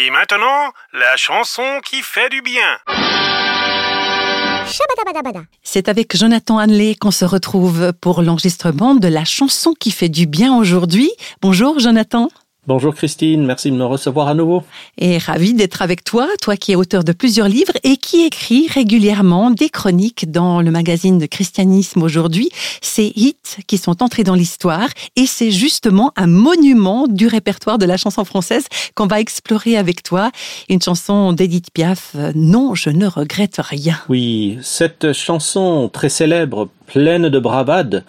Et maintenant, la chanson qui fait du bien. C'est avec Jonathan Hanley qu'on se retrouve pour l'enregistrement de la chanson qui fait du bien aujourd'hui. Bonjour Jonathan. Bonjour Christine, merci de me recevoir à nouveau. Et ravi d'être avec toi, toi qui es auteur de plusieurs livres et qui écrit régulièrement des chroniques dans le magazine de Christianisme aujourd'hui. Ces hits qui sont entrés dans l'histoire et c'est justement un monument du répertoire de la chanson française qu'on va explorer avec toi. Une chanson d'Edith Piaf, Non, je ne regrette rien. Oui, cette chanson très célèbre, pleine de bravade,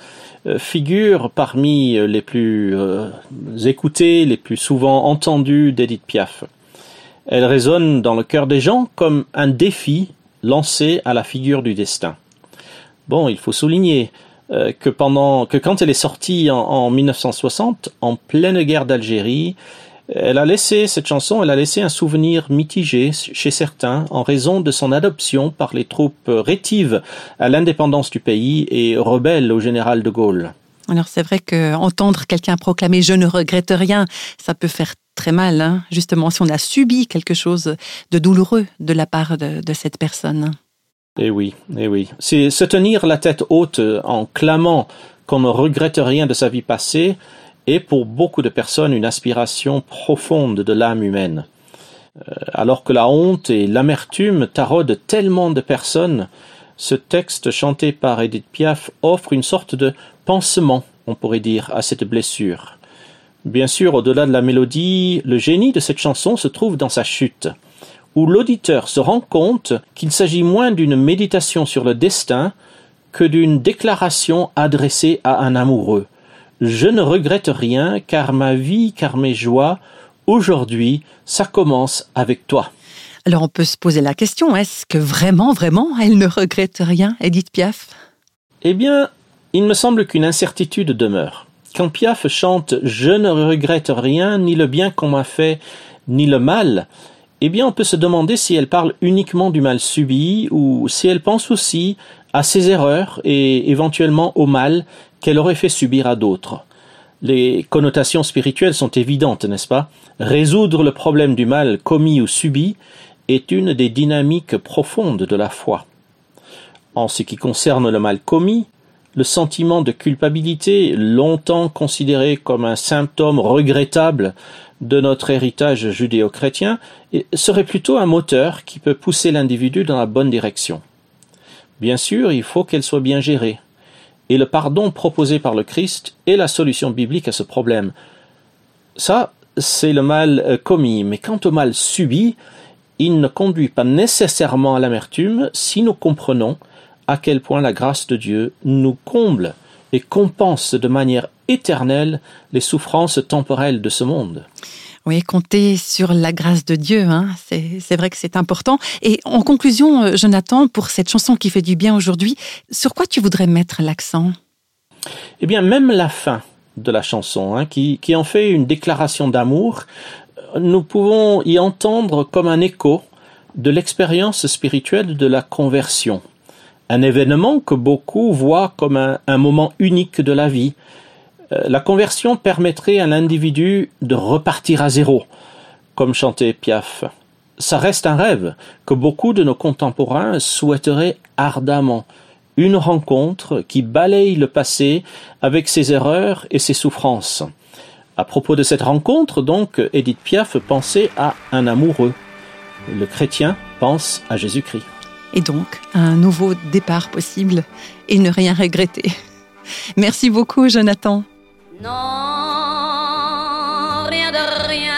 figure parmi euh, les plus euh, écoutées, les plus souvent entendues d'Edith Piaf. Elle résonne dans le cœur des gens comme un défi lancé à la figure du destin. Bon, il faut souligner que pendant que quand elle est sortie en, en 1960, en pleine guerre d'Algérie, elle a laissé, cette chanson, elle a laissé un souvenir mitigé chez certains en raison de son adoption par les troupes rétives à l'indépendance du pays et rebelles au général de Gaulle. Alors c'est vrai que entendre quelqu'un proclamer je ne regrette rien, ça peut faire très mal, hein, justement si on a subi quelque chose de douloureux de la part de, de cette personne. Eh oui, eh oui. C'est se tenir la tête haute en clamant qu'on ne regrette rien de sa vie passée, est pour beaucoup de personnes une aspiration profonde de l'âme humaine. Euh, alors que la honte et l'amertume taraudent tellement de personnes, ce texte chanté par Edith Piaf offre une sorte de pansement, on pourrait dire, à cette blessure. Bien sûr, au-delà de la mélodie, le génie de cette chanson se trouve dans sa chute, où l'auditeur se rend compte qu'il s'agit moins d'une méditation sur le destin que d'une déclaration adressée à un amoureux, je ne regrette rien, car ma vie, car mes joies, aujourd'hui, ça commence avec toi. Alors on peut se poser la question, est-ce que vraiment, vraiment, elle ne regrette rien, Edith Piaf? Eh bien, il me semble qu'une incertitude demeure. Quand Piaf chante Je ne regrette rien, ni le bien qu'on m'a fait, ni le mal, eh bien on peut se demander si elle parle uniquement du mal subi, ou si elle pense aussi à ses erreurs et éventuellement au mal qu'elle aurait fait subir à d'autres. Les connotations spirituelles sont évidentes, n'est-ce pas? Résoudre le problème du mal commis ou subi est une des dynamiques profondes de la foi. En ce qui concerne le mal commis, le sentiment de culpabilité, longtemps considéré comme un symptôme regrettable de notre héritage judéo-chrétien, serait plutôt un moteur qui peut pousser l'individu dans la bonne direction. Bien sûr, il faut qu'elle soit bien gérée et le pardon proposé par le Christ est la solution biblique à ce problème. Ça, c'est le mal euh, commis, mais quant au mal subi, il ne conduit pas nécessairement à l'amertume si nous comprenons à quel point la grâce de Dieu nous comble et compense de manière éternelle les souffrances temporelles de ce monde. Oui, compter sur la grâce de Dieu, hein, c'est vrai que c'est important. Et en conclusion, euh, Jonathan, pour cette chanson qui fait du bien aujourd'hui, sur quoi tu voudrais mettre l'accent? Eh bien, même la fin de la chanson, hein, qui, en fait une déclaration d'amour, nous pouvons y entendre comme un écho de l'expérience spirituelle de la conversion. Un événement que beaucoup voient comme un, moment unique de la vie, la conversion permettrait à l'individu de repartir à zéro, comme chantait Piaf. Ça reste un rêve que beaucoup de nos contemporains souhaiteraient ardemment. Une rencontre qui balaye le passé avec ses erreurs et ses souffrances. À propos de cette rencontre, donc, Edith Piaf pensait à un amoureux. Le chrétien pense à Jésus-Christ. Et donc, un nouveau départ possible et ne rien regretter. Merci beaucoup, Jonathan. Non, rien de rien.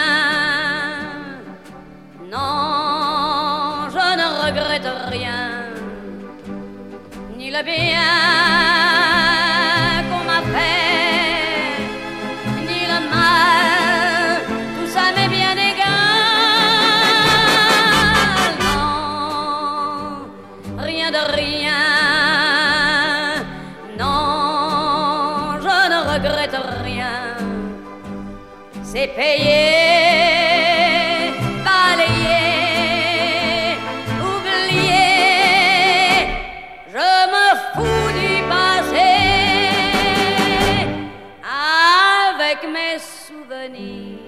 Non, je ne regrette rien. Ni le bien. C'est payé, balayé, oublié. Je me fous du passé avec mes souvenirs.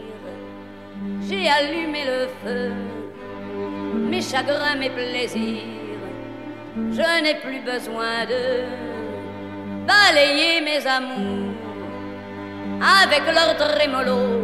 j'ai allumé le feu, mes chagrins, mes plaisirs, je n'ai plus besoin de balayer mes amours avec leur trémolo,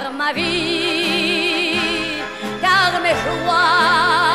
car ma vie, car mes joies.